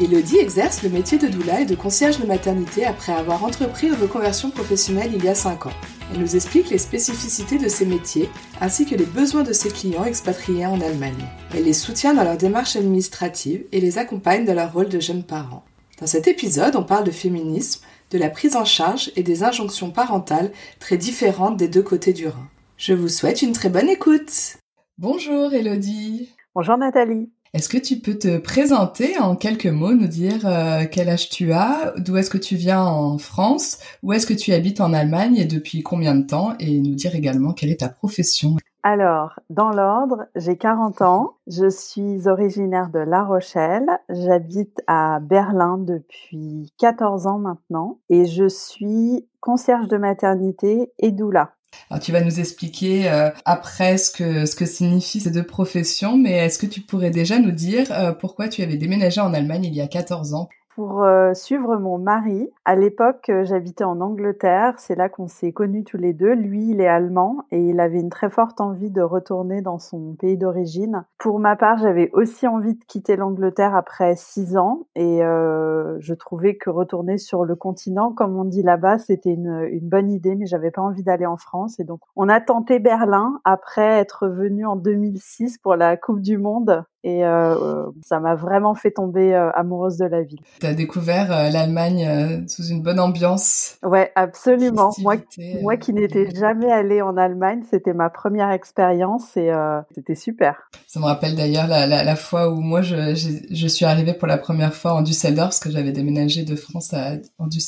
Elodie exerce le métier de doula et de concierge de maternité après avoir entrepris une reconversion professionnelle il y a 5 ans. Elle nous explique les spécificités de ces métiers ainsi que les besoins de ses clients expatriés en Allemagne. Elle les soutient dans leur démarche administrative et les accompagne dans leur rôle de jeunes parents. Dans cet épisode, on parle de féminisme, de la prise en charge et des injonctions parentales très différentes des deux côtés du Rhin. Je vous souhaite une très bonne écoute. Bonjour Elodie. Bonjour Nathalie. Est-ce que tu peux te présenter en quelques mots, nous dire euh, quel âge tu as, d'où est-ce que tu viens en France, où est-ce que tu habites en Allemagne et depuis combien de temps, et nous dire également quelle est ta profession? Alors, dans l'ordre, j'ai 40 ans, je suis originaire de La Rochelle, j'habite à Berlin depuis 14 ans maintenant et je suis concierge de maternité et doula. Alors, tu vas nous expliquer euh, après ce que, ce que signifient ces deux professions, mais est-ce que tu pourrais déjà nous dire euh, pourquoi tu avais déménagé en Allemagne il y a 14 ans? Pour euh, suivre mon mari. À l'époque, euh, j'habitais en Angleterre. C'est là qu'on s'est connus tous les deux. Lui, il est allemand et il avait une très forte envie de retourner dans son pays d'origine. Pour ma part, j'avais aussi envie de quitter l'Angleterre après six ans et euh, je trouvais que retourner sur le continent, comme on dit là-bas, c'était une, une bonne idée, mais j'avais pas envie d'aller en France. Et donc, on a tenté Berlin après être venu en 2006 pour la Coupe du Monde et euh, ça m'a vraiment fait tomber euh, amoureuse de la ville. Tu as découvert euh, l'Allemagne sous une bonne ambiance. Ouais, absolument. Moi, moi qui n'étais jamais allée en Allemagne, c'était ma première expérience et c'était super. Ça me rappelle d'ailleurs la, la, la, fois où moi je, je, suis arrivée pour la première fois en Düsseldorf parce que j'avais déménagé de France à,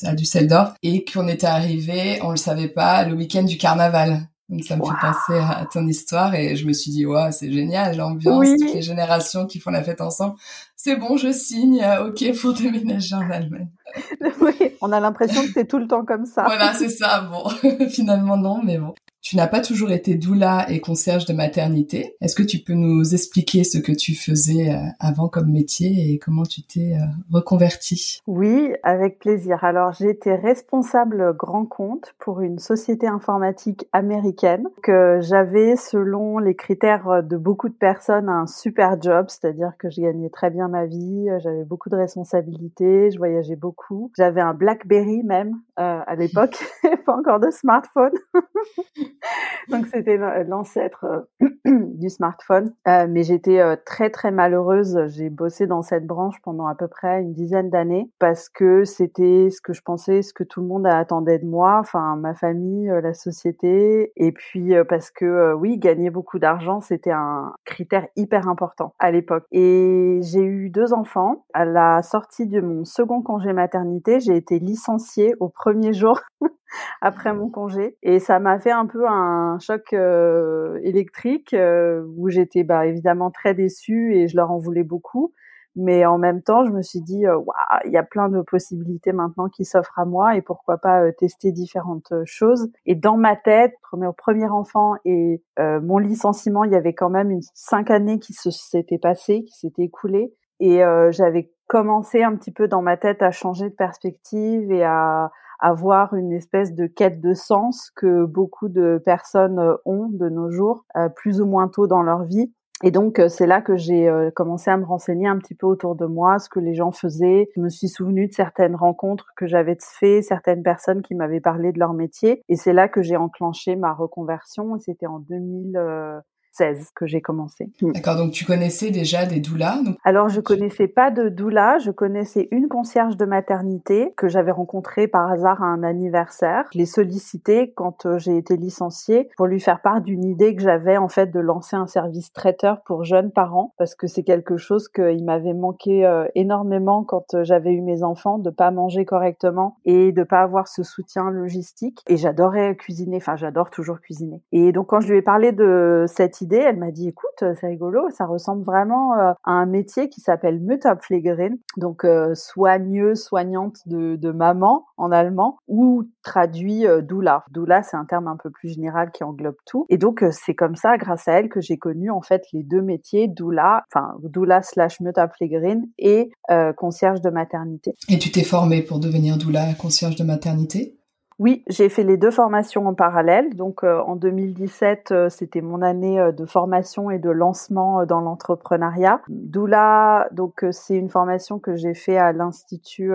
à Düsseldorf et qu'on était arrivé, on le savait pas, le week-end du carnaval. Donc ça me fait penser à ton histoire et je me suis dit ouais c'est génial l'ambiance toutes les générations qui font la fête ensemble c'est bon je signe ok pour déménager en Allemagne. oui on a l'impression que c'est tout le temps comme ça. voilà c'est ça bon finalement non mais bon tu n'as pas toujours été doula et concierge de maternité. Est-ce que tu peux nous expliquer ce que tu faisais euh, avant comme métier et comment tu t'es euh, reconverti Oui, avec plaisir. Alors, j'étais responsable grand compte pour une société informatique américaine que j'avais, selon les critères de beaucoup de personnes, un super job, c'est-à-dire que je gagnais très bien ma vie, j'avais beaucoup de responsabilités, je voyageais beaucoup. J'avais un BlackBerry même euh, à l'époque, pas encore de smartphone. Donc c'était l'ancêtre euh, du smartphone. Euh, mais j'étais euh, très très malheureuse. J'ai bossé dans cette branche pendant à peu près une dizaine d'années parce que c'était ce que je pensais, ce que tout le monde attendait de moi, enfin ma famille, la société. Et puis parce que oui, gagner beaucoup d'argent, c'était un critère hyper important à l'époque. Et j'ai eu deux enfants. À la sortie de mon second congé maternité, j'ai été licenciée au premier jour après mon congé. Et ça m'a fait un peu un choc euh, électrique euh, où j'étais bah, évidemment très déçue et je leur en voulais beaucoup. Mais en même temps, je me suis dit, euh, il y a plein de possibilités maintenant qui s'offrent à moi et pourquoi pas tester différentes choses. Et dans ma tête, mon premier enfant et mon licenciement, il y avait quand même une cinq années qui s'étaient passées, qui s'étaient écoulées. Et j'avais commencé un petit peu dans ma tête à changer de perspective et à, avoir une espèce de quête de sens que beaucoup de personnes euh, ont de nos jours, euh, plus ou moins tôt dans leur vie. Et donc euh, c'est là que j'ai commencé à me renseigner un petit peu autour de moi, ce que les gens faisaient. Je me suis souvenu de certaines rencontres que j'avais fait, certaines personnes qui m'avaient parlé de leur métier. Et c'est là que j'ai enclenché ma reconversion. C'était en 2000. 16 que j'ai commencé. Hmm. D'accord, donc tu connaissais déjà des doulas Alors je connaissais pas de doula, je connaissais une concierge de maternité que j'avais rencontrée par hasard à un anniversaire. Je l'ai sollicité quand euh, j'ai été licenciée pour lui faire part d'une idée que j'avais en fait de lancer un service traiteur pour jeunes parents parce que c'est quelque chose qu'il m'avait manqué euh, énormément quand euh, j'avais eu mes enfants de pas manger correctement et de pas avoir ce soutien logistique et j'adorais cuisiner, enfin j'adore toujours cuisiner. Et donc quand je lui ai parlé de cette Elle m'a dit, écoute, c'est rigolo, ça ressemble vraiment à un métier qui s'appelle Mutterpflegerin, donc soigneuse, soignante de, maman en allemand, ou traduit doula. Doula, c'est un terme un peu plus général qui englobe tout. Et donc, c'est comme ça, grâce à elle, que j'ai connu en fait les deux métiers, doula, enfin doula slash Mutterpflegerin et concierge de maternité. Et tu t'es formée pour devenir doula, concierge de maternité? Oui, j'ai fait les deux formations en parallèle. Donc euh, en 2017, euh, c'était mon année euh, de formation et de lancement dans l'entrepreneuriat. Doula, donc c'est une formation que j'ai fait à l'institut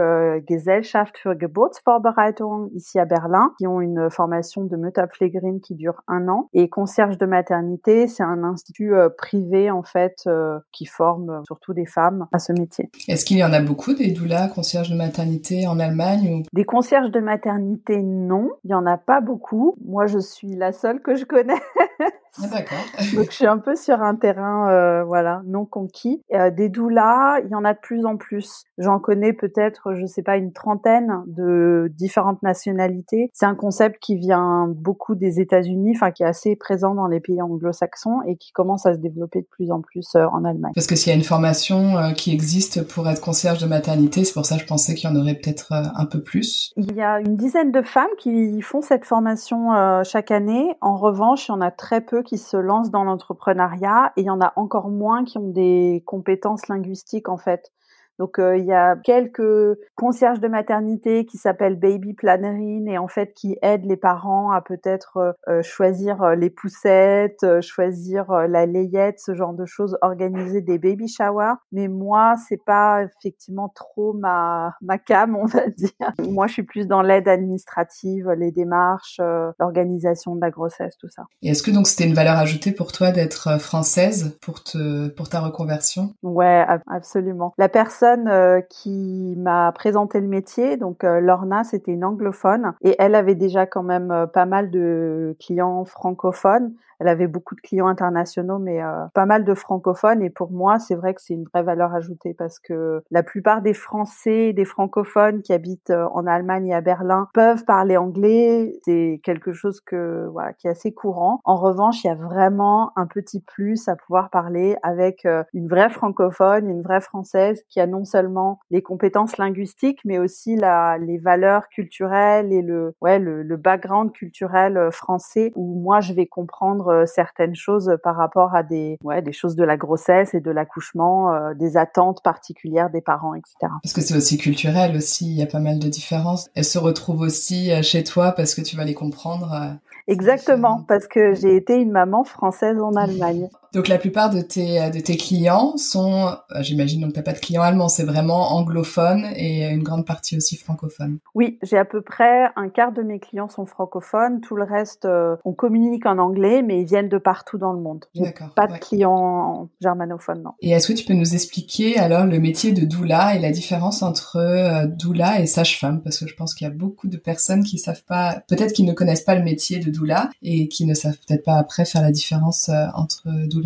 Gesellschaft für Geburtsvorbereitung ici à Berlin, qui ont une formation de Mütterpflegerin qui dure un an. Et concierge de maternité, c'est un institut privé en fait qui forme surtout des femmes à ce métier. Est-ce qu'il y en a beaucoup des doulas concierges de maternité en Allemagne ou... Des concierges de maternité non, il y en a pas beaucoup. Moi, je suis la seule que je connais. Ah, d'accord. Donc je suis un peu sur un terrain euh, voilà non conquis. Euh, des doulas, il y en a de plus en plus. J'en connais peut-être, je sais pas, une trentaine de différentes nationalités. C'est un concept qui vient beaucoup des États-Unis, enfin qui est assez présent dans les pays anglo-saxons et qui commence à se développer de plus en plus euh, en Allemagne. Parce que s'il y a une formation euh, qui existe pour être concierge de maternité, c'est pour ça que je pensais qu'il y en aurait peut-être euh, un peu plus. Il y a une dizaine de femmes qui font cette formation chaque année. En revanche, il y en a très peu qui se lancent dans l'entrepreneuriat et il y en a encore moins qui ont des compétences linguistiques en fait. Donc euh, il y a quelques concierges de maternité qui s'appellent Baby Plannerine et en fait qui aident les parents à peut-être euh, euh, choisir les poussettes, choisir la layette, ce genre de choses, organiser des baby showers. Mais moi c'est pas effectivement trop ma ma cam on va dire. moi je suis plus dans l'aide administrative, les démarches, l'organisation de la grossesse, tout ça. Et est-ce que donc c'était une valeur ajoutée pour toi d'être française pour te pour ta reconversion? Ouais absolument. La personne euh, qui m'a présenté le métier, donc euh, Lorna, c'était une anglophone et elle avait déjà quand même euh, pas mal de clients francophones. Elle avait beaucoup de clients internationaux, mais pas mal de francophones. Et pour moi, c'est vrai que c'est une vraie valeur ajoutée parce que la plupart des Français, des francophones qui habitent en Allemagne et à Berlin peuvent parler anglais. C'est quelque chose qui est assez courant. En revanche, il y a vraiment un petit plus à pouvoir parler avec une vraie francophone, une vraie française qui a seulement les compétences linguistiques, mais aussi la, les valeurs culturelles et le, ouais, le, le background culturel euh, français où moi je vais comprendre euh, certaines choses par rapport à des, ouais, des choses de la grossesse et de l'accouchement, euh, des attentes particulières des parents, etc. Parce que c'est aussi culturel aussi, il y a pas mal de différences. Elles se retrouvent aussi chez toi parce que tu vas les comprendre. Exactement, parce que j'ai été une maman française en Allemagne. Donc la plupart de tes de tes clients sont, euh, j'imagine donc t'as pas de clients allemands, c'est vraiment anglophone et une grande partie aussi francophone. Oui, j'ai à peu près un quart de mes clients sont francophones, tout le reste euh, on communique en anglais, mais ils viennent de partout dans le monde. D'accord. Pas de clients germanophones, non. Et est-ce que tu peux nous expliquer alors le métier de doula et la différence entre euh, doula et sage-femme, parce que je pense qu'il y a beaucoup de personnes qui savent pas, peut-être qui ne connaissent pas le métier de doula et qui ne savent peut-être pas après faire la différence entre doula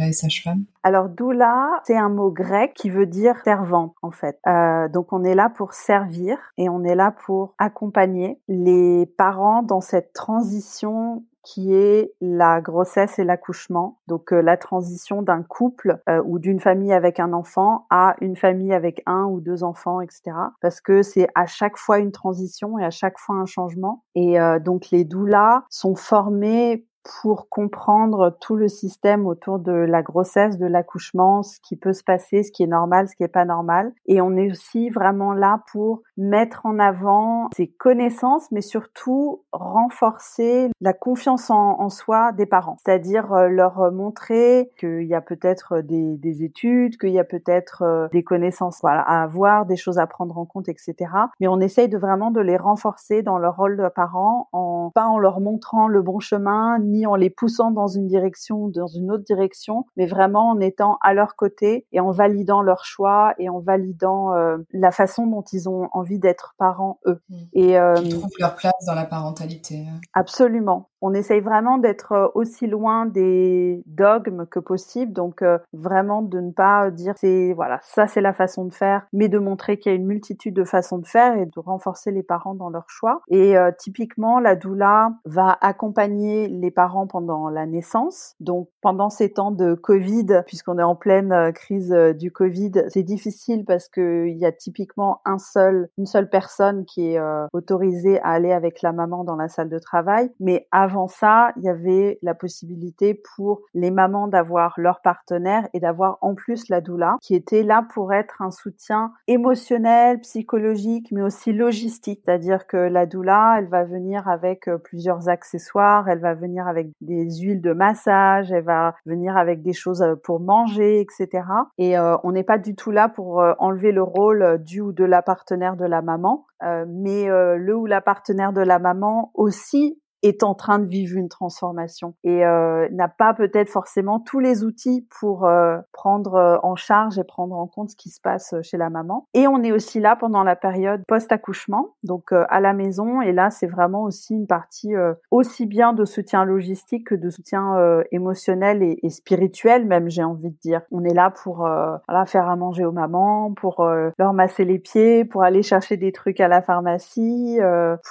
Alors doula, c'est un mot grec qui veut dire servante en fait. Euh, donc on est là pour servir et on est là pour accompagner les parents dans cette transition qui est la grossesse et l'accouchement. Donc euh, la transition d'un couple euh, ou d'une famille avec un enfant à une famille avec un ou deux enfants, etc. Parce que c'est à chaque fois une transition et à chaque fois un changement. Et donc les doulas sont formés pour comprendre tout le système autour de la grossesse, de l'accouchement, ce qui peut se passer, ce qui est normal, ce qui est pas normal. Et on est aussi vraiment là pour mettre en avant ces connaissances, mais surtout renforcer la confiance en, soi des parents. C'est-à-dire euh, leur montrer qu'il y a peut-être des, des, études, qu'il y a peut-être euh, des connaissances à avoir, des choses à prendre en compte, etc. Mais on essaye de vraiment de les renforcer dans leur rôle de parents, en, pas en leur montrant le bon chemin, ni en les poussant dans une direction ou dans une autre direction, mais vraiment en étant à leur côté et en validant leur choix et en validant euh, la façon dont ils ont envie d'être parents eux. Mmh. Et euh, trouvent leur place dans la parentalité. Hein. Absolument on essaye vraiment d'être euh, aussi loin des dogmes que possible, donc euh, vraiment de ne pas dire c'est voilà ça c'est la façon de faire, mais de montrer qu'il y a une multitude de façons de faire et de renforcer les parents dans leur choix. Et typiquement la doula va accompagner les parents pendant la naissance. Donc pendant ces temps de Covid, puisqu'on est en pleine euh, crise euh, du Covid, c'est difficile parce que il y a typiquement un seul, une seule personne qui est autorisée à aller avec la maman dans la salle de travail. Mais avant ça, il y avait la possibilité pour les mamans d'avoir leur partenaire et d'avoir en plus la doula qui était là pour être un soutien émotionnel, psychologique, mais aussi logistique. C'est-à-dire que la doula, elle va venir avec euh, plusieurs accessoires, elle va venir avec des huiles de massage, elle va venir avec des choses euh, pour manger, etc. Et euh, on n'est pas du tout là pour enlever le rôle du ou de la partenaire de la maman, mais le ou la partenaire de la maman aussi est en train de vivre une transformation et euh, n'a pas peut-être forcément tous les outils pour euh, prendre euh, en charge et prendre en compte ce qui se passe chez la maman. Et on est aussi là pendant la période post-accouchement, donc à la maison. Et là, c'est vraiment aussi une partie aussi bien de soutien logistique que de soutien émotionnel et, et, spirituel, même j'ai envie de dire. On est là pour voilà, faire à manger aux mamans, pour leur masser les pieds, pour aller chercher des trucs à la pharmacie,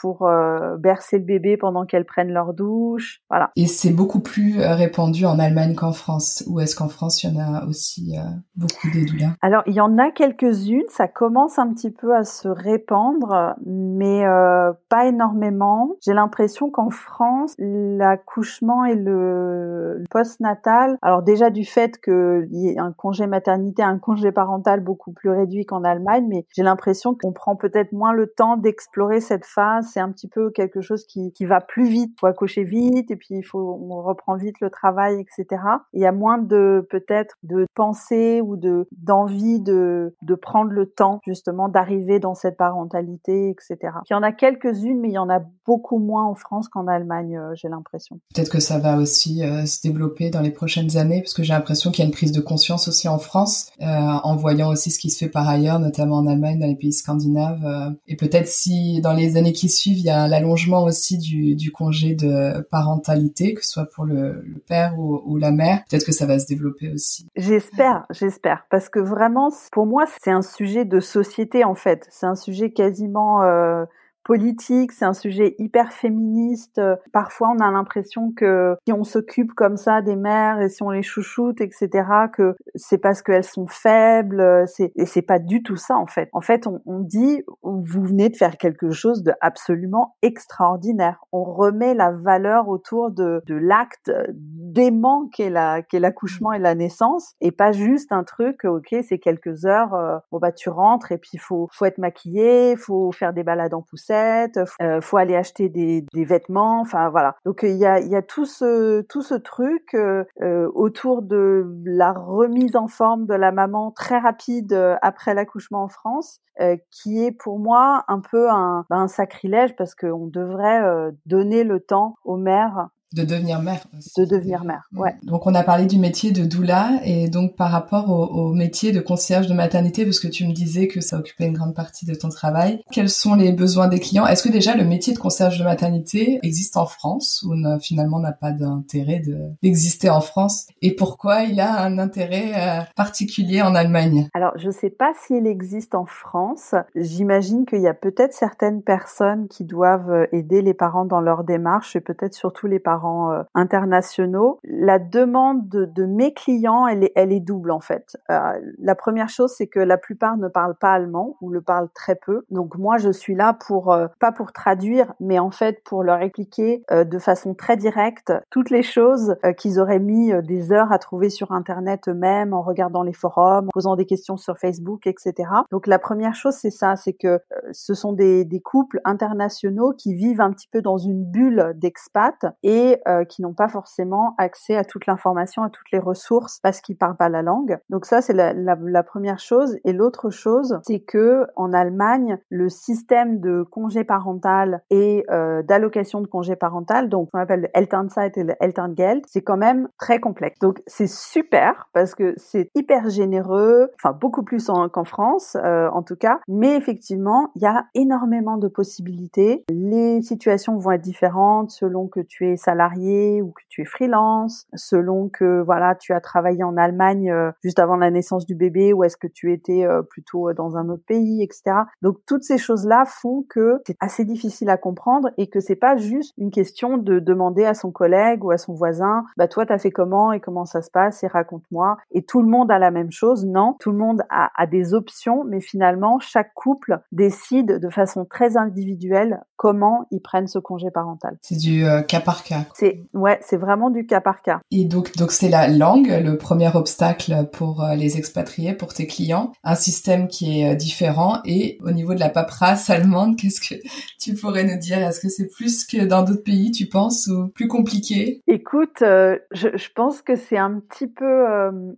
pour bercer le bébé pendant qu'elle prennent leur douche, voilà. Et c'est beaucoup plus euh, répandu en Allemagne qu'en France, ou est-ce qu'en France il y en a aussi euh, beaucoup des doulas? Alors il y en a quelques-unes, ça commence un petit peu à se répandre, mais euh, pas énormément. J'ai l'impression qu'en France, l'accouchement et le, post-natal, alors déjà du fait qu'il y ait un congé maternité, un congé parental beaucoup plus réduit qu'en Allemagne, mais j'ai l'impression qu'on prend peut-être moins le temps d'explorer cette phase. C'est un petit peu quelque chose qui, qui va plus vite, faut accoucher vite et puis il faut on reprend vite le travail, etc. Il y a moins de peut-être de pensée ou de d'envie de de prendre le temps justement d'arriver dans cette parentalité, etc. Il y en a quelques-unes, mais il y en a beaucoup moins en France qu'en Allemagne, euh, j'ai l'impression. Peut-être que ça va aussi euh, se développer dans les prochaines années, parce que j'ai l'impression qu'il y a une prise de conscience aussi en France, euh, en voyant aussi ce qui se fait par ailleurs, notamment en Allemagne, dans les pays scandinaves. et peut-être si dans les années qui suivent, il y a l'allongement aussi du, du congé de parentalité, que ce soit pour le, père ou, la mère. Peut-être que ça va se développer aussi. J'espère, j'espère, parce que vraiment, pour moi, c'est un sujet de société en fait. C'est un sujet quasiment euh, politique, c'est un sujet hyper féministe. Parfois, on a l'impression que si on s'occupe comme ça des mères et si on les chouchoute, etc., que c'est parce qu'elles sont faibles. C'est, et c'est pas du tout ça, en fait. En fait, on, on dit, vous venez de faire quelque chose de absolument extraordinaire. On remet la valeur autour de, de l'acte dément qu'est la, qu'est l'accouchement et la naissance et pas juste un truc, ok, c'est quelques heures, euh, bon bah tu rentres et puis faut, faut être maquillé, faut faire des balades en poussette, euh, faut aller acheter des, vêtements, enfin voilà. Donc il y a, tout ce truc euh, euh, autour de la remise en forme de la maman très rapide après l'accouchement en France, qui est pour moi un peu un, ben, un sacrilège parce qu'on devrait donner le temps aux mères de devenir mère. De devenir mère, mm. ouais. Donc on a parlé du métier de doula et donc par rapport au, métier de concierge de maternité, parce que tu me disais que ça occupait une grande partie de ton travail, quels sont les besoins des clients? Est-ce que déjà le métier de concierge de maternité existe en France ou finalement n'a pas d'intérêt d'exister en France? Et pourquoi il a un intérêt euh, particulier en Allemagne? Alors je sais pas s'il existe en France. J'imagine qu'il y a peut-être certaines personnes qui doivent euh, aider les parents dans leur démarche et peut-être surtout les parents euh, internationaux. La demande de, mes clients, elle est, double en fait. Euh, la première chose, c'est que la plupart ne parlent pas allemand ou le parlent très peu. Donc moi, je suis là pour euh, pas pour traduire, mais en fait pour leur expliquer de façon très directe toutes les choses qu'ils auraient mis des heures à trouver sur Internet eux-mêmes en regardant les forums, en posant des questions sur Facebook, etc. Donc la première chose, c'est ça, c'est que ce sont des, des couples internationaux qui vivent un petit peu dans une bulle d'expat et euh, qui n'ont pas forcément accès à toute l'information, à toutes les ressources parce qu'ils parlent pas la langue. Donc ça c'est la, première chose. Et l'autre chose, c'est que en Allemagne, le système de congé parental et euh, d'allocation de congé parental, donc on appelle le Elternzeit et le Elterngeld, c'est quand même très complexe. Donc c'est super parce que c'est hyper généreux, enfin beaucoup plus qu'en France euh, en tout cas. Mais effectivement, il y a énormément de possibilités. Les situations vont être différentes selon que tu es salarié salarié ou que tu es freelance, selon que voilà, tu as travaillé en Allemagne euh, juste avant la naissance du bébé ou est-ce que tu étais euh, plutôt dans un autre pays, etc. Donc toutes ces choses-là font que c'est assez difficile à comprendre et que c'est pas juste une question de demander à son collègue ou à son voisin, bah toi t'as fait comment et comment ça se passe et raconte-moi. Et tout le monde a la même chose. Non, tout le monde a, des options, mais finalement chaque couple décide de façon très individuelle comment ils prennent ce congé parental. C'est du euh, cas par cas. C'est ouais, c'est vraiment du cas par cas. Et donc donc c'est la langue le premier obstacle pour euh, les expatriés, pour tes clients, un système qui est euh, différent. Et au niveau de la paperasse allemande, qu'est-ce que tu pourrais nous dire? Est-ce que c'est plus que dans d'autres pays, tu penses, ou plus compliqué? Écoute, je, je, pense que c'est un petit peu,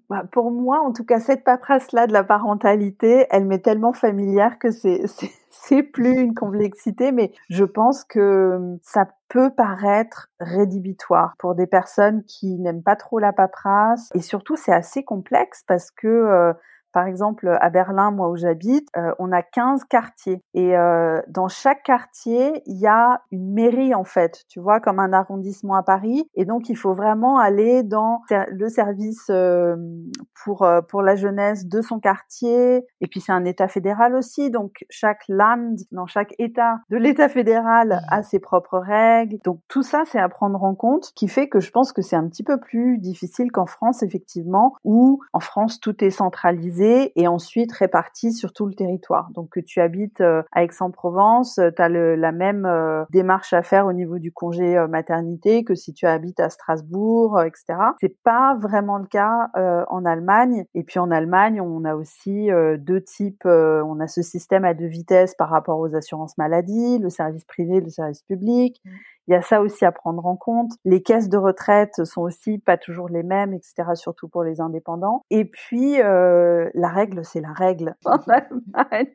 bah, pour moi en tout cas, cette paperasse là de la parentalité, elle m'est tellement familière que c'est c'est plus une complexité, mais je pense que hum, ça peut paraître rédhibitoire pour des personnes qui n'aiment pas trop la paperasse. Et surtout, c'est assez complexe parce que euh, par exemple, à Berlin, moi où j'habite, euh, on a 15 quartiers. Et euh, dans chaque quartier, il y a une mairie, en fait, tu vois, comme un arrondissement à Paris. Et donc, il faut vraiment aller dans le service euh, pour, euh, pour la jeunesse de son quartier. Et puis, c'est un État fédéral aussi. Donc, chaque land, dans chaque État de l'État fédéral a ses propres règles. Donc, tout ça, c'est à prendre en compte, qui fait que je pense que c'est un petit peu plus difficile qu'en France, effectivement, où en France, tout est centralisé et ensuite réparti sur tout le territoire. Donc que tu habites euh, à Aix-en-Provence, euh, tu as la même euh, démarche à faire au niveau du congé maternité que si tu habites à Strasbourg, etc. C'est pas vraiment le cas en Allemagne. Et puis en Allemagne, on a aussi deux types. on a ce système à deux vitesses par rapport aux assurances maladie, le service privé, le service public. Mmh. Il y a ça aussi à prendre en compte. Les caisses de retraite sont aussi pas toujours les mêmes, etc. Surtout pour les indépendants. Et puis euh, la règle, c'est la règle en Allemagne.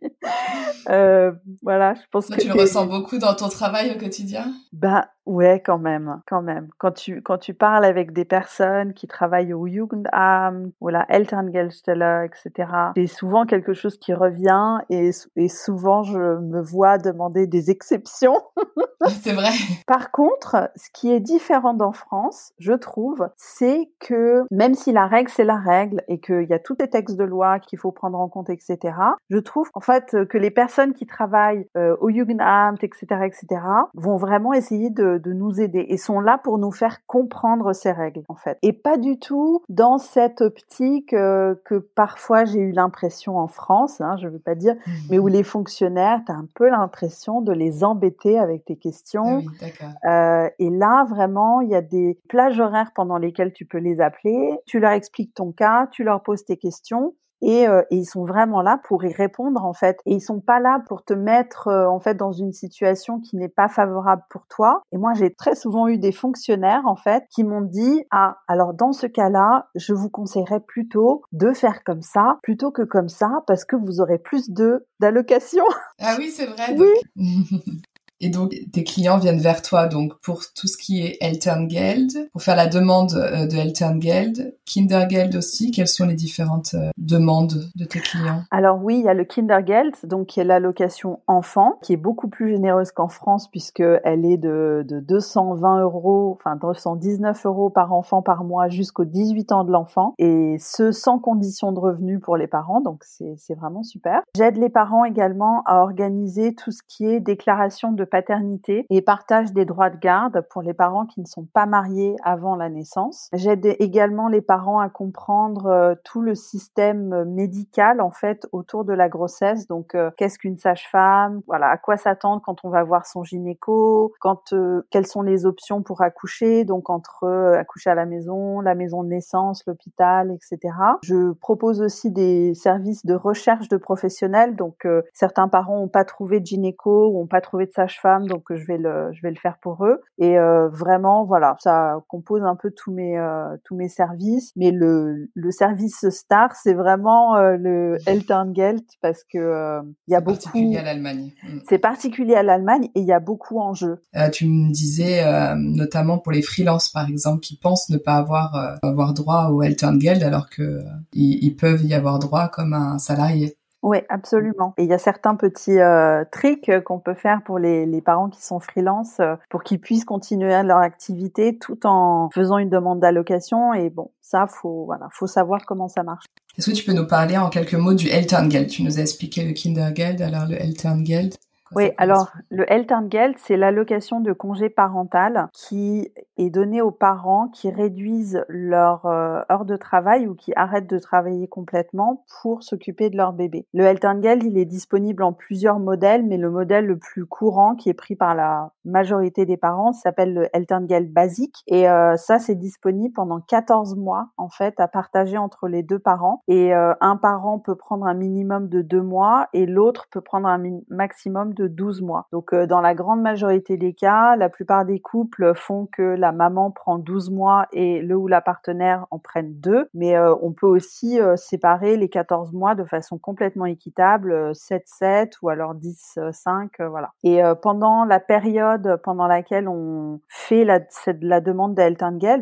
euh, voilà, je pense que tu le ressens beaucoup dans ton travail au quotidien? Bah Ouais, quand même, quand même. Quand tu quand tu parles avec des personnes qui travaillent au Jugendamt ou la Elterngeldstelle, etc., c'est souvent quelque chose qui revient et, et souvent je me vois demander des exceptions. c'est vrai. Par contre, ce qui est différent en France, je trouve, c'est que même si la règle c'est la règle et qu'il y a tous les textes de loi qu'il faut prendre en compte, etc., je trouve en fait que les personnes qui travaillent euh, au Jugendamt, etc., etc., vont vraiment essayer de de, nous aider et sont là pour nous faire comprendre ces règles en fait. Et pas du tout dans cette optique euh, que parfois j'ai eu l'impression en France, hein, je veux pas dire, mmh. mais où les fonctionnaires, tu as un peu l'impression de les embêter avec tes questions. Ah euh, et là, vraiment, il y a des plages horaires pendant lesquelles tu peux les appeler, tu leur expliques ton cas, tu leur poses tes questions euh, et, ils sont vraiment là pour y répondre en fait. Et ils sont pas là pour te mettre euh, en fait dans une situation qui n'est pas favorable pour toi. Et moi j'ai très souvent eu des fonctionnaires en fait qui m'ont dit ah alors dans ce cas-là je vous conseillerais plutôt de faire comme ça plutôt que comme ça parce que vous aurez plus de d'allocations ah oui c'est vrai oui. Et donc, tes clients viennent vers toi donc pour tout ce qui est Elterngeld, pour faire la demande euh, de Elterngeld, Kindergeld aussi. Quelles sont les différentes euh, demandes de tes clients? Alors oui, il y a le Kindergeld, donc qui est l'allocation enfant, qui est beaucoup plus généreuse qu'en France puisque elle est de, de 220 euros, enfin 219 euros par enfant par mois jusqu'aux 18 ans de l'enfant, et ce sans condition de revenu pour les parents. Donc c'est vraiment super. J'aide les parents également à organiser tout ce qui est déclaration de paternité et partage des droits de garde pour les parents qui ne sont pas mariés avant la naissance. J'aide également les parents à comprendre euh, tout le système médical en fait autour de la grossesse. Donc euh, qu'est-ce qu'une sage-femme? Voilà, à quoi s'attendre quand on va voir son gynéco? Quand euh, quelles sont les options pour accoucher? Donc entre accoucher à la maison, la maison de naissance, l'hôpital, etc. Je propose aussi des services de recherche de professionnels. Donc certains parents n'ont pas trouvé de gynéco ou n'ont pas trouvé de sage femmes donc je vais le je vais le faire pour eux. Et euh, vraiment, voilà, ça compose un peu tous mes euh, tous mes services. Mais le le service star, c'est vraiment euh, le Elterngeld parce que il y a beaucoup. C'est particulier à l'Allemagne. Mm. C'est particulier à l'Allemagne et il y a beaucoup en jeu. tu me disais notamment pour les freelances par exemple qui pensent ne pas avoir avoir droit au Elterngeld alors que ils, ils peuvent y avoir droit comme un salarié. Oui, absolument. Et il y a certains petits euh, tricks qu'on peut faire pour les, parents qui sont freelance euh, pour qu'ils puissent continuer leur activité tout en faisant une demande d'allocation. Et bon, ça, faut voilà, faut savoir comment ça marche. Est-ce que tu peux nous parler en quelques mots du Elterngeld? Tu nous as expliqué le Kindergeld, alors le Elterngeld? Oui, alors le Elterngeld, c'est l'allocation de congé parental qui est donnée aux parents qui réduisent leur euh, heure de travail ou qui arrêtent de travailler complètement pour s'occuper de leur bébé. Le Elterngeld, il est disponible en plusieurs modèles, mais le modèle le plus courant qui est pris par la majorité des parents s'appelle le Elterngeld basique. Et euh, ça c'est disponible pendant 14 mois en fait à partager entre les deux parents. Et euh, un parent peut prendre un minimum de deux mois et l'autre peut prendre un maximum de 12 mois. Donc euh, dans la grande majorité des cas, la plupart des couples font que la maman prend 12 mois et le ou la partenaire en prenne deux, mais euh, on peut aussi euh, séparer les 14 mois de façon complètement équitable, 7-7 ou alors 10-5, voilà. Et pendant la période pendant laquelle on fait la, la demande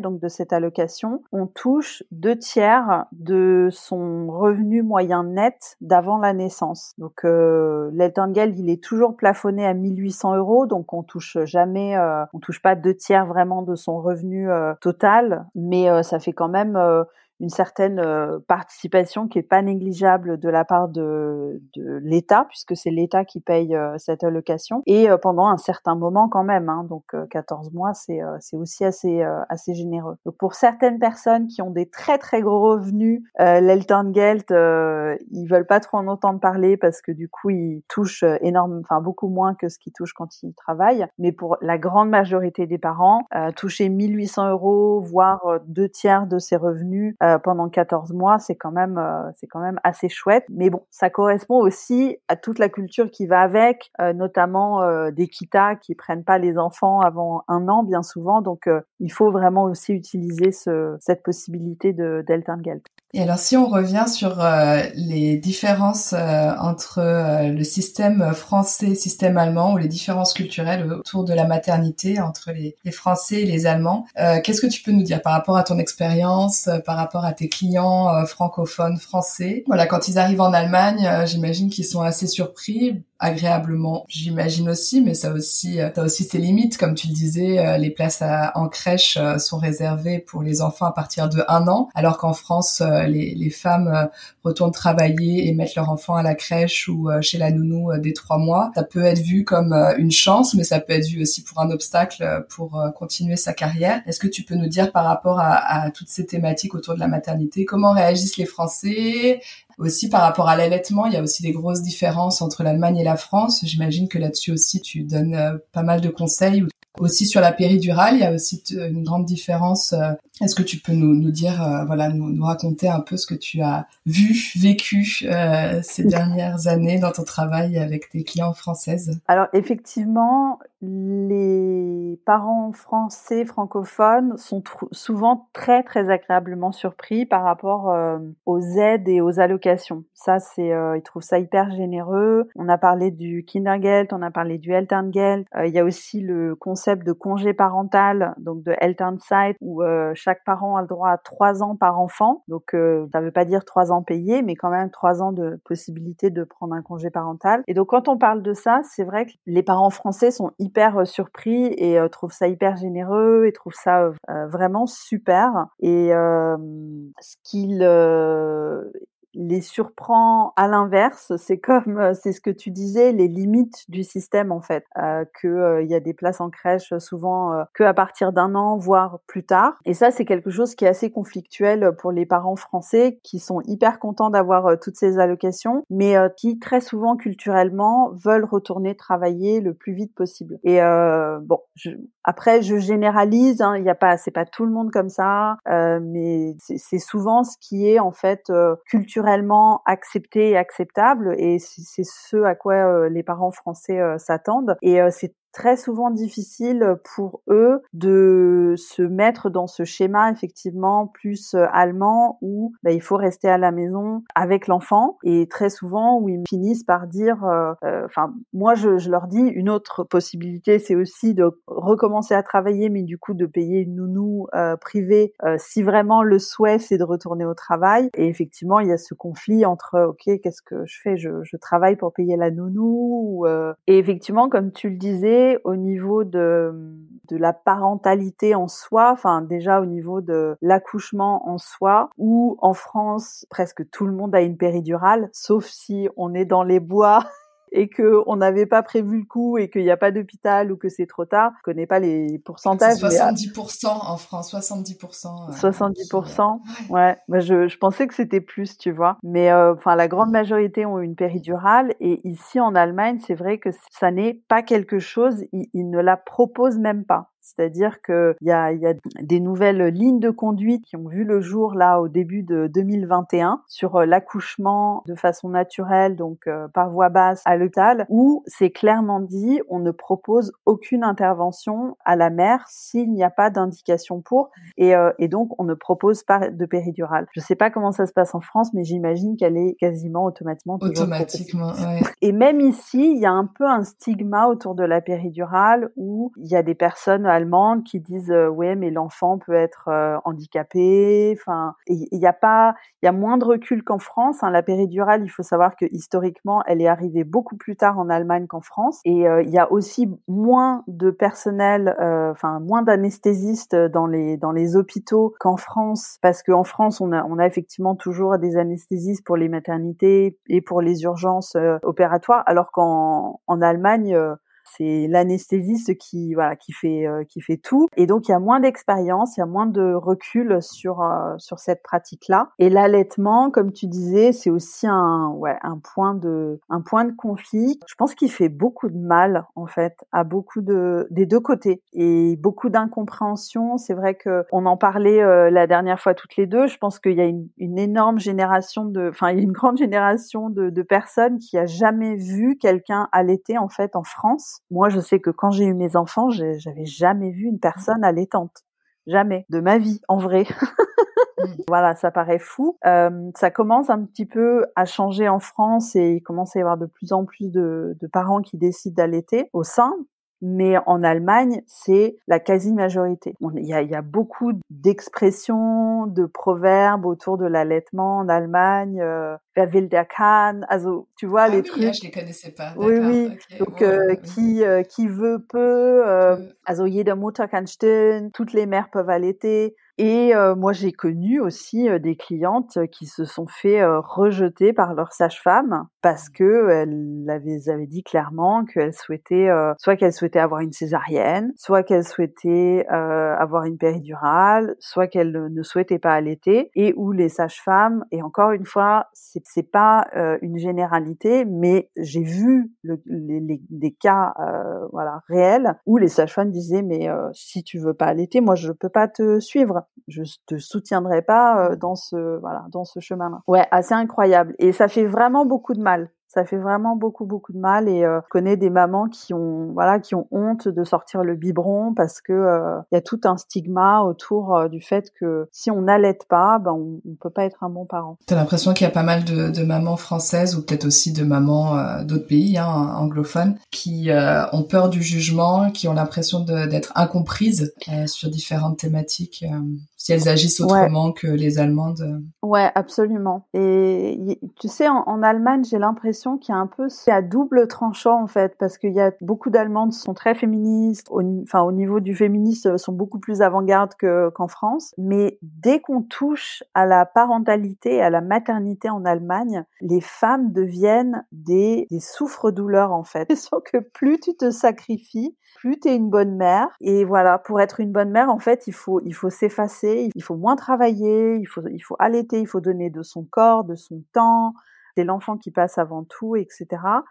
donc de cette allocation, on touche deux tiers de son revenu moyen net d'avant la naissance. Donc euh, il est toujours plafonné à 1800 euros, donc on touche jamais, euh, on touche pas deux tiers vraiment de son revenu euh, total, mais euh, ça fait quand même une certaine euh, participation qui est pas négligeable de la part de, de l'État, puisque c'est l'État qui paye euh, cette allocation, et euh, pendant un certain moment quand même. Hein, donc 14 mois, c'est aussi assez assez généreux. Donc pour certaines personnes qui ont des très très gros revenus, euh, l'Elterngeld, ils veulent pas trop en entendre parler parce que du coup ils touchent énorme, enfin beaucoup moins que ce qu'ils touchent quand ils travaillent. Mais pour la grande majorité des parents, toucher 1800 euros, voire deux tiers de ses revenus euh, pendant 14 mois, c'est quand même euh, c'est quand même assez chouette. Mais bon, ça correspond aussi à toute la culture qui va avec, euh, notamment des kitas qui prennent pas les enfants avant un an bien souvent. Donc il faut vraiment aussi utiliser ce, cette possibilité de Geld. Et alors, si on revient sur euh, les différences euh, entre euh, le système français système allemand, ou les différences culturelles autour de la maternité entre les, les Français et les Allemands, qu'est-ce que tu peux nous dire par rapport à ton expérience, par rapport à tes clients francophones français? Voilà, quand ils arrivent en Allemagne, j'imagine qu'ils sont assez surpris agréablement, j'imagine aussi, mais ça aussi, ça aussi ses limites, comme tu le disais, les places en crèche sont réservées pour les enfants à partir de un an, alors qu'en France, les, femmes euh, retournent travailler et mettent leur enfant à la crèche ou euh, chez la nounou euh, dès trois mois. Ça peut être vu comme une chance, mais ça peut être vu aussi pour un obstacle pour continuer sa carrière. Est-ce que tu peux nous dire par rapport à toutes ces thématiques autour de la maternité, comment réagissent les Français? Aussi par rapport à l'allaitement, il y a aussi des grosses différences entre l'Allemagne et la France. J'imagine que là-dessus aussi, tu donnes pas mal de conseils aussi sur la péridurale, il y a aussi une grande différence. Euh, est-ce que tu peux nous, dire, euh, nous, raconter un peu ce que tu as vu, vécu euh, ces dernières années dans ton travail avec tes clients françaises? Alors effectivement, les parents français francophones sont souvent très très agréablement surpris par rapport aux aides et aux allocations. Ça, c'est, ils trouvent ça hyper généreux. On a parlé du Kindergeld, on a parlé du Elterngeld. il y a aussi le conseil de congé parental, donc de Elternside, où euh, chaque parent a le droit à trois ans par enfant. Donc euh, ça ne veut pas dire trois ans payés, mais quand même trois ans de possibilité de prendre un congé parental. Et donc quand on parle de ça, c'est vrai que les parents français sont hyper euh, surpris et trouvent ça hyper généreux et trouvent ça vraiment super. Et ce qu'ils les surprend à l'inverse. C'est comme, euh, c'est ce que tu disais, les limites du système en fait, euh, que euh, il y a des places en crèche souvent euh, que à partir d'un an, voire plus tard. Et ça, c'est quelque chose qui est assez conflictuel pour les parents français qui sont hyper contents d'avoir toutes ces allocations, mais qui très souvent culturellement veulent retourner travailler le plus vite possible. Et bon, je, après, je généralise. Hein, il n'y a pas, c'est pas tout le monde comme ça, mais c'est souvent ce qui est en fait culturel culturellement accepté et acceptable et c'est ce à quoi euh, les parents français euh, s'attendent et euh, c'est très souvent difficile pour eux de se mettre dans ce schéma effectivement plus euh, allemand où bah, il faut rester à la maison avec l'enfant et très souvent où ils finissent par dire, euh, euh, enfin moi je, je, leur dis une autre possibilité c'est aussi de recommencer à travailler mais du coup de payer une nounou privée si vraiment le souhait c'est de retourner au travail. Et effectivement il y a ce conflit entre ok qu'est-ce que je fais? Je, je travaille pour payer la nounou et effectivement comme tu le disais au niveau de de la parentalité en soi, enfin déjà au niveau de l'accouchement en soi, où en France presque tout le monde a une péridurale, sauf si on est dans les bois et que on n'avait pas prévu le coup et qu'il n'y a pas d'hôpital ou que c'est trop tard. Je connais pas les pourcentages. 70% en France, 70%. 70%. Ouais. Bah, je, je pensais que c'était plus, tu vois. Mais euh, enfin, la grande majorité ont une péridurale et ici en Allemagne, c'est vrai que ça n'est pas quelque chose. ils ne la proposent même pas. C'est-à-dire qu'il y a, y a des nouvelles lignes de conduite qui ont vu le jour là au début de 2021 sur euh, l'accouchement de façon naturelle, donc euh, par voie basse à l'hôpital, où c'est clairement dit on ne propose aucune intervention à la mère s'il n'y a pas d'indication pour, et, euh, et, donc on ne propose pas de péridurale. Je ne sais pas comment ça se passe en France, mais j'imagine qu'elle est quasiment automatiquement. Automatiquement, ouais. Et même ici, il y a un peu un stigma autour de la péridurale où il y a des personnes allemandes qui disent euh, ouais mais l'enfant peut être euh, handicapé. Enfin, il y, a pas, il y a moins de recul qu'en France. Hein. La péridurale, il faut savoir que historiquement, elle est arrivée beaucoup plus tard en Allemagne qu'en France. Et euh, il y a aussi moins de personnel, enfin moins d'anesthésistes dans les dans les hôpitaux qu'en France, parce qu'en France, on a on a effectivement toujours des anesthésistes pour les maternités et pour les urgences opératoires, alors qu'en en Allemagne c'est l'anesthésiste qui voilà qui fait euh, qui fait tout et donc il y a moins d'expérience, il y a moins de recul sur euh, sur cette pratique-là. Et l'allaitement, comme tu disais, c'est aussi un ouais un point de un point de conflit. Je pense qu'il fait beaucoup de mal en fait à beaucoup de des deux côtés et beaucoup d'incompréhension. C'est vrai que on en parlait euh, la dernière fois toutes les deux. Je pense qu'il y a une, une énorme génération de enfin il y a une grande génération de, de personnes qui a jamais vu quelqu'un allaiter en fait en France moi, je sais que quand j'ai eu mes enfants, j'avais jamais vu une personne allaitante. Jamais. De ma vie, en vrai. Mmh. voilà, ça paraît fou. Euh, ça commence un petit peu à changer en France et il commence à y avoir de plus en plus de, de parents qui décident d'allaiter au sein mais en Allemagne, c'est la quasi-majorité. Il y a, y a, beaucoup d'expressions, de proverbes autour de l'allaitement en Allemagne. Euh, Wer will der kann Also, tu vois, ah les oui, trucs. Là, je les connaissais pas. Oui, oui. Okay. Donc, euh, qui, euh, qui veut peut. Euh, also, jede Mutter kann stillen. Toutes les mères peuvent allaiter. Et euh, moi, j'ai connu aussi euh, des clientes qui se sont fait euh, rejeter par leur sage-femme parce que elles avaient, avaient dit clairement qu'elles souhaitaient, soit qu'elles souhaitaient avoir une césarienne, soit qu'elles souhaitaient avoir une péridurale, soit qu'elles ne souhaitaient pas allaiter, et où les sages-femmes, et encore une fois, c'est, c'est pas une généralité, mais j'ai vu le, les, les, des cas, voilà, réels où les sages-femmes disaient mais si tu veux pas allaiter, moi je peux pas te suivre je te soutiendrai pas euh, dans ce voilà dans ce chemin-là. Ouais, assez incroyable et ça fait vraiment beaucoup de mal ça fait vraiment beaucoup beaucoup de mal et euh, je connais des mamans qui ont voilà qui ont honte de sortir le biberon parce que euh, il y a tout un stigma autour euh, du fait que si on n'allait pas ben on, on, peut pas être un bon parent. T'as l'impression qu'il y a pas mal de, mamans françaises ou peut-être aussi de mamans d'autres pays hein, anglophones qui ont peur du jugement, qui ont l'impression d'être incomprises sur différentes thématiques si elles agissent autrement ouais. que les allemandes. Ouais, absolument. Et tu sais en, en Allemagne j'ai l'impression qui est un peu c'est à double tranchant en fait parce qu'il y a beaucoup d'Allemandes sont très féministes, au, enfin au niveau du féminisme euh, sont beaucoup plus avant-garde que, qu'en France. Mais dès qu'on touche à la parentalité, à la maternité en Allemagne, les femmes deviennent des, des souffres-douleurs en fait. Sauf que plus tu te sacrifies, plus tu es une bonne mère. Et voilà, pour être une bonne mère, en fait, il faut, il faut s'effacer, il faut moins travailler, il faut, allaiter, il faut donner de son corps, de son temps, c'est l'enfant qui passe avant tout, etc.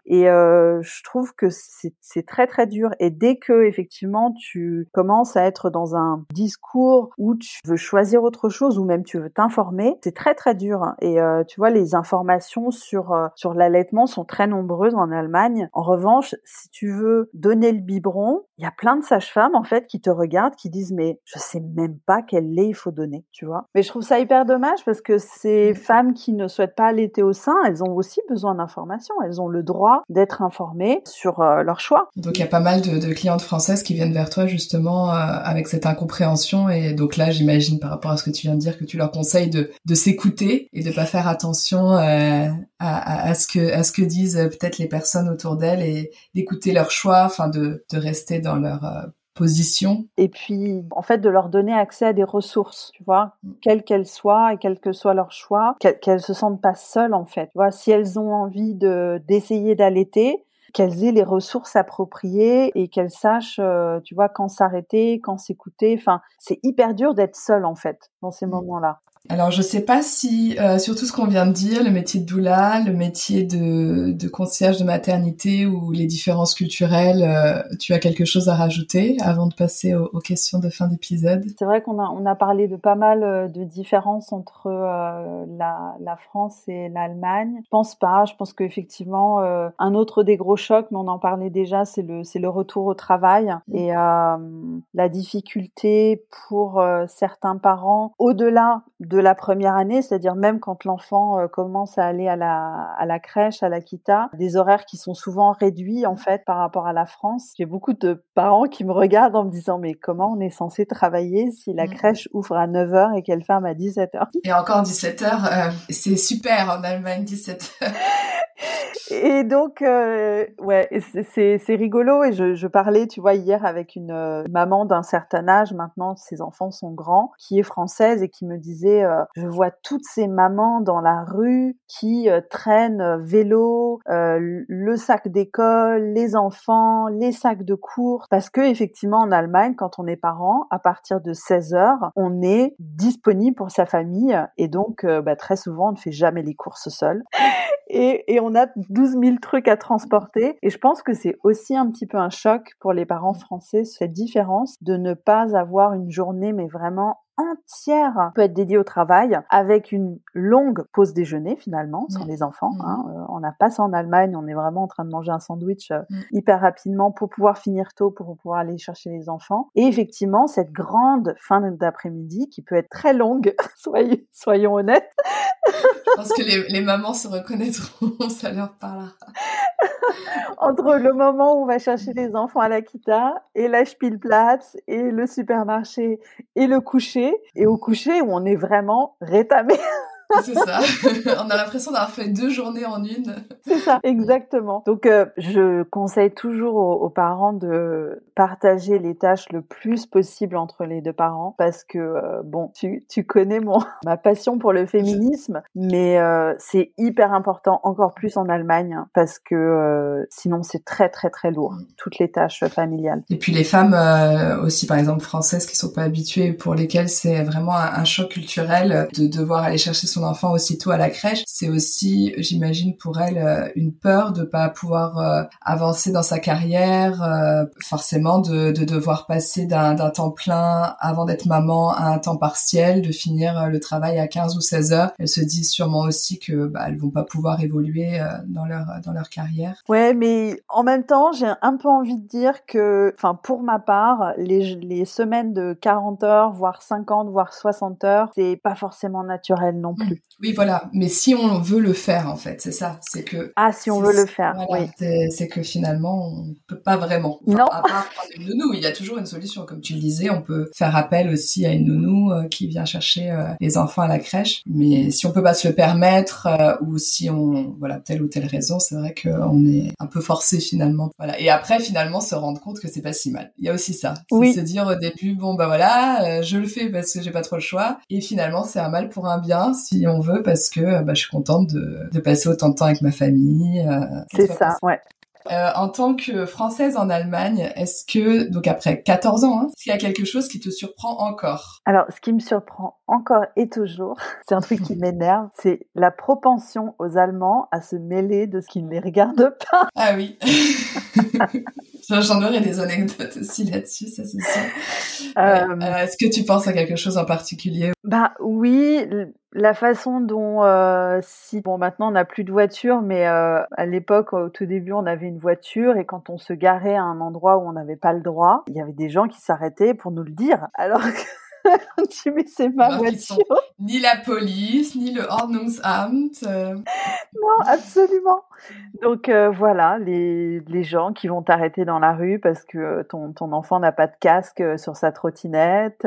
Et euh, je trouve que c'est très très dur. Et dès que effectivement tu commences à être dans un discours où tu veux choisir autre chose ou même tu veux t'informer, c'est très très dur. Et euh, tu vois, les informations sur euh, sur l'allaitement sont très nombreuses en Allemagne. En revanche, si tu veux donner le biberon, il y a plein de sages-femmes en fait qui te regardent, qui disent mais je sais même pas quel lait il faut donner, tu vois. Mais je trouve ça hyper dommage parce que ces mmh. femmes qui ne souhaitent pas allaiter au sein, elles ont aussi besoin d'informations. Elles ont le droit d'être informées sur euh, leur choix. Donc il y a pas mal de, clientes françaises qui viennent vers toi justement euh, avec cette incompréhension et donc là j'imagine par rapport à ce que tu viens de dire que tu leur conseilles de, s'écouter et de pas faire attention euh, à, ce que disent peut-être les personnes autour d'elles et d'écouter leur choix, enfin de rester dans leur position. Et puis, en fait, de leur donner accès à des ressources, tu vois, mm. quelles qu'elles soient et quel que soit leur choix, qu'elles se sentent pas seules, en fait. Tu vois, si elles ont envie de d'essayer d'allaiter, qu'elles aient les ressources appropriées et qu'elles sachent, euh, tu vois, quand s'arrêter, quand s'écouter. Enfin, c'est hyper dur d'être seule, en fait, dans ces mm. moments-là. Alors je sais pas si euh, sur tout ce qu'on vient de dire, le métier de doula, le métier de, de concierge de maternité ou les différences culturelles, euh, tu as quelque chose à rajouter avant de passer aux, questions de fin d'épisode? C'est vrai qu'on a on a parlé de pas mal euh, de différences entre euh, la, la France et l'Allemagne. Je pense pas. Je pense qu'effectivement un autre des gros chocs, mais on en parlait déjà, c'est le c'est le retour au travail mmh. et la difficulté pour certains parents au-delà de de la première année, c'est-à-dire même quand l'enfant euh, commence à aller à la, à la crèche, à l'Akita, des horaires qui sont souvent réduits en fait par rapport à la France. J'ai beaucoup de parents qui me regardent en me disant mais comment on est censé travailler si la mmh. crèche ouvre à 9h et qu'elle ferme à 17h Et encore 17h, euh, c'est super en Allemagne 17h. et donc, euh, ouais, c'est rigolo. Et je, je, parlais, tu vois, hier avec une euh, maman d'un certain âge, maintenant ses enfants sont grands, qui est française et qui me disait, euh, je vois toutes ces mamans dans la rue qui traînent vélo, le sac d'école, les enfants, les sacs de cours, parce que effectivement en Allemagne, quand on est parent, à partir de 16 heures, on est disponible pour sa famille. Et donc bah, très souvent on ne fait jamais les courses seul et, et on a 12 000 trucs à transporter. Et je pense que c'est aussi un petit peu un choc pour les parents français, cette différence de ne pas avoir une journée, mais vraiment entière peut être dédiée au travail avec une longue pause déjeuner finalement sans les enfants. Mmh. Hein. Euh, on n'a pas ça en Allemagne, on est vraiment en train de manger un sandwich euh, mmh. hyper rapidement pour pouvoir finir tôt, pour pouvoir aller chercher les enfants. Et effectivement, cette grande fin d'après-midi qui peut être très longue, soyons, soyons honnêtes, je pense que les, les, mamans se reconnaîtront, ça leur parlera. Entre le moment où on va chercher les enfants à l'Akita et la Spielplatz et le supermarché et le coucher, et au coucher où on est vraiment rétamé. C'est ça. On a l'impression d'avoir fait deux journées en une. C'est ça, exactement. Donc, euh, je conseille toujours aux, parents de partager les tâches le plus possible entre les deux parents parce que, euh, bon, tu, tu connais mon, ma passion pour le féminisme, mais euh, c'est hyper important, encore plus en Allemagne, parce que sinon c'est très, très, très lourd, toutes les tâches familiales. Et puis les femmes aussi, par exemple, françaises qui sont pas habituées, pour lesquelles c'est vraiment un, un choc culturel de devoir aller chercher son enfant aussitôt à la crèche, c'est aussi, j'imagine, pour elle euh, une peur de pas pouvoir euh, avancer dans sa carrière, euh, forcément de, de, devoir passer d'un temps plein avant d'être maman à un temps partiel, de finir le travail à 15 ou 16 heures. Elles se disent sûrement aussi que bah, elles vont pas pouvoir évoluer dans leur dans leur carrière. Ouais, mais en même temps, j'ai un peu envie de dire que, enfin, pour ma part, les, les semaines de 40 heures, voire 50, voire 60 heures, c'est pas forcément naturel non plus. Oui, voilà. Mais si on veut le faire, en fait, c'est ça. C'est que. Ah, si on veut le faire, oui. C'est que finalement, on peut pas vraiment. non. À part une nounou, il y a toujours une solution. Comme tu le disais, on peut faire appel aussi à une nounou euh, qui vient chercher euh, les enfants à la crèche. Mais si on peut pas se le permettre, euh, ou si on, voilà, telle ou telle raison, c'est vrai qu'on est un peu forcé finalement. Voilà. Et après, finalement, se rendre compte que c'est pas si mal. Il y a aussi ça. Oui. Se dire au début, bon, bah voilà, je le fais parce que j'ai pas trop le choix. Et finalement, c'est un mal pour un bien si on veut parce que bah, je suis contente de, de, passer autant de temps avec ma famille. Euh, c'est ça, ouais. Euh, en tant que Française en Allemagne, est-ce que, donc après 14 ans, hein, est-ce qu'il y a quelque chose qui te surprend encore? Alors, ce qui me surprend encore et toujours, c'est un truc qui m'énerve, c'est la propension aux Allemands à se mêler de ce qui ne les regarde pas. Ah oui. J'en aurais des anecdotes aussi là-dessus, ça c'est sûr. Euh, euh, est-ce que tu penses à quelque chose en particulier? Bah oui, la façon dont, euh, si bon maintenant on n'a plus de voiture, mais euh, à l'époque au tout début on avait une voiture et quand on se garait à un endroit où on n'avait pas le droit, il y avait des gens qui s'arrêtaient pour nous le dire. Alors que tu mais c'est ma voiture. Ni la police, ni le Ordnungsamt. Euh. Non, absolument. Donc euh, voilà, les, les gens qui vont t'arrêter dans la rue parce que ton, ton enfant n'a pas de casque sur sa trottinette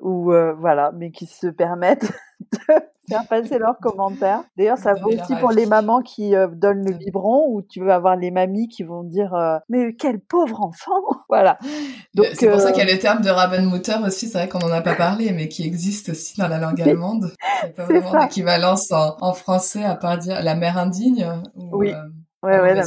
ou voilà, mais qui se permettent de faire passer leurs commentaires. D'ailleurs, ça vaut aussi pour les mamans qui euh, donnent le biberon ou tu vas avoir les mamies qui vont dire euh, mais quel pauvre enfant. voilà. Donc c'est pour ça euh, qu'il y a le terme de Rabenmutter aussi. C'est vrai qu'on n'en a pas parlé, mais qui existe aussi dans la langue allemande. C'est pas vraiment d'équivalence en, en, français à part dire la mère indigne. oui. Ouais, ouais,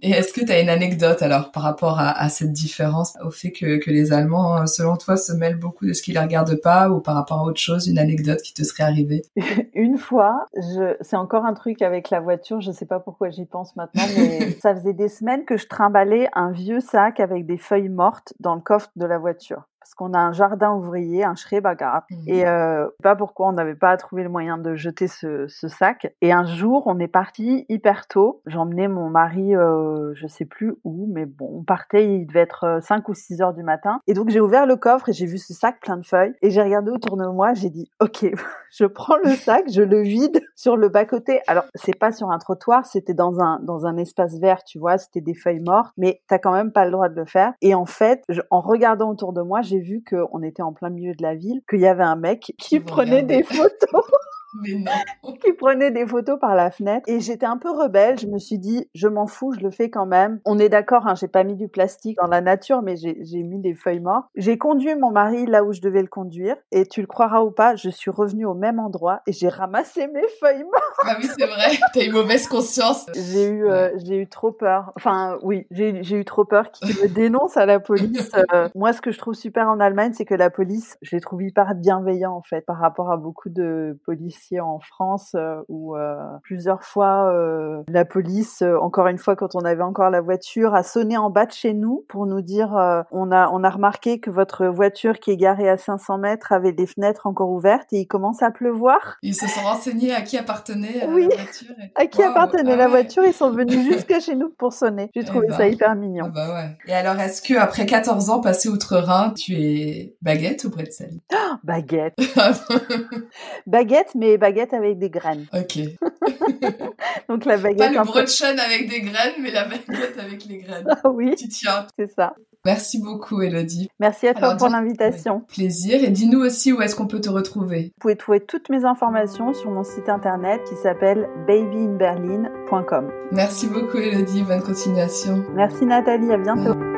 Et est-ce que tu as une anecdote alors par rapport à, à, cette différence, au fait que, que les Allemands, euh, selon toi, se mêlent beaucoup de ce qui les regarde pas ou par rapport à autre chose, une anecdote qui te serait arrivée? Une fois, je... c'est encore un truc avec la voiture, je sais pas pourquoi j'y pense maintenant, mais ça faisait des semaines que je trimballais un vieux sac avec des feuilles mortes dans le coffre de la voiture parce qu'on a un jardin ouvrier, un Schrebergarten, mmh. et euh, pas pourquoi on n'avait pas trouvé le moyen de jeter ce, ce, sac. Et un jour, on est parti hyper tôt. J'emmenais mon mari, euh, je sais plus où, mais bon, on partait, il devait être 5 euh, ou 6 heures du matin. Et donc j'ai ouvert le coffre et j'ai vu ce sac plein de feuilles. Et j'ai regardé autour de moi, j'ai dit, ok, je prends le sac, je le vide sur le bas côté. Alors c'est pas sur un trottoir, c'était dans un dans un espace vert, tu vois, c'était des feuilles mortes, mais t'as quand même pas le droit de le faire. Et en fait, en regardant autour de moi, j'ai vu qu'on était en plein milieu de la ville, qu'il y avait un mec qui prenait des photos. Mais non. qui prenait des photos par la fenêtre. Et j'étais un peu rebelle. Je me suis dit, je m'en fous, je le fais quand même. On est d'accord, hein, j'ai pas mis du plastique dans la nature, mais j'ai mis des feuilles mortes. J'ai conduit mon mari là où je devais le conduire. Et tu le croiras ou pas, je suis revenue au même endroit et j'ai ramassé mes feuilles mortes. Ah oui, c'est vrai. T'as eu mauvaise conscience. J'ai eu, euh, j'ai eu trop peur. Enfin, oui, j'ai eu trop peur qu'il me dénonce à la police. Euh, moi, ce que je trouve super en Allemagne, c'est que la police, je les trouve hyper bienveillants en fait par rapport à beaucoup de police en France euh, où euh, plusieurs fois euh, la police, encore une fois quand on avait encore la voiture, a sonné en bas de chez nous pour nous dire on a on a remarqué que votre voiture qui est garée à 500 mètres avait des fenêtres encore ouvertes et il commence à pleuvoir. Ils se sont renseignés à qui appartenait oui. la voiture. À qui appartenait ah la voiture Ils sont venus jusqu'à chez nous pour sonner. J'ai eh trouvé ça ben. hyper mignon. Ah bah ouais. Et alors est-ce que après 14 ans passé outre-Rhin, tu es baguette ou bretzel oh, Baguette. baguette, mais baguette avec des graines. Ok. Donc la baguette. Pas le brötchen avec des graines, mais la baguette avec les graines. Ah oui. Tu tiens. C'est ça. Merci beaucoup, Elodie. Merci à toi pour l'invitation. Plaisir. Et dis-nous aussi où est-ce qu'on peut te retrouver. Vous pouvez trouver toutes mes informations sur mon site internet qui s'appelle babyinberlin.com. Merci beaucoup, Elodie. Bonne continuation. Merci, Nathalie. À bientôt.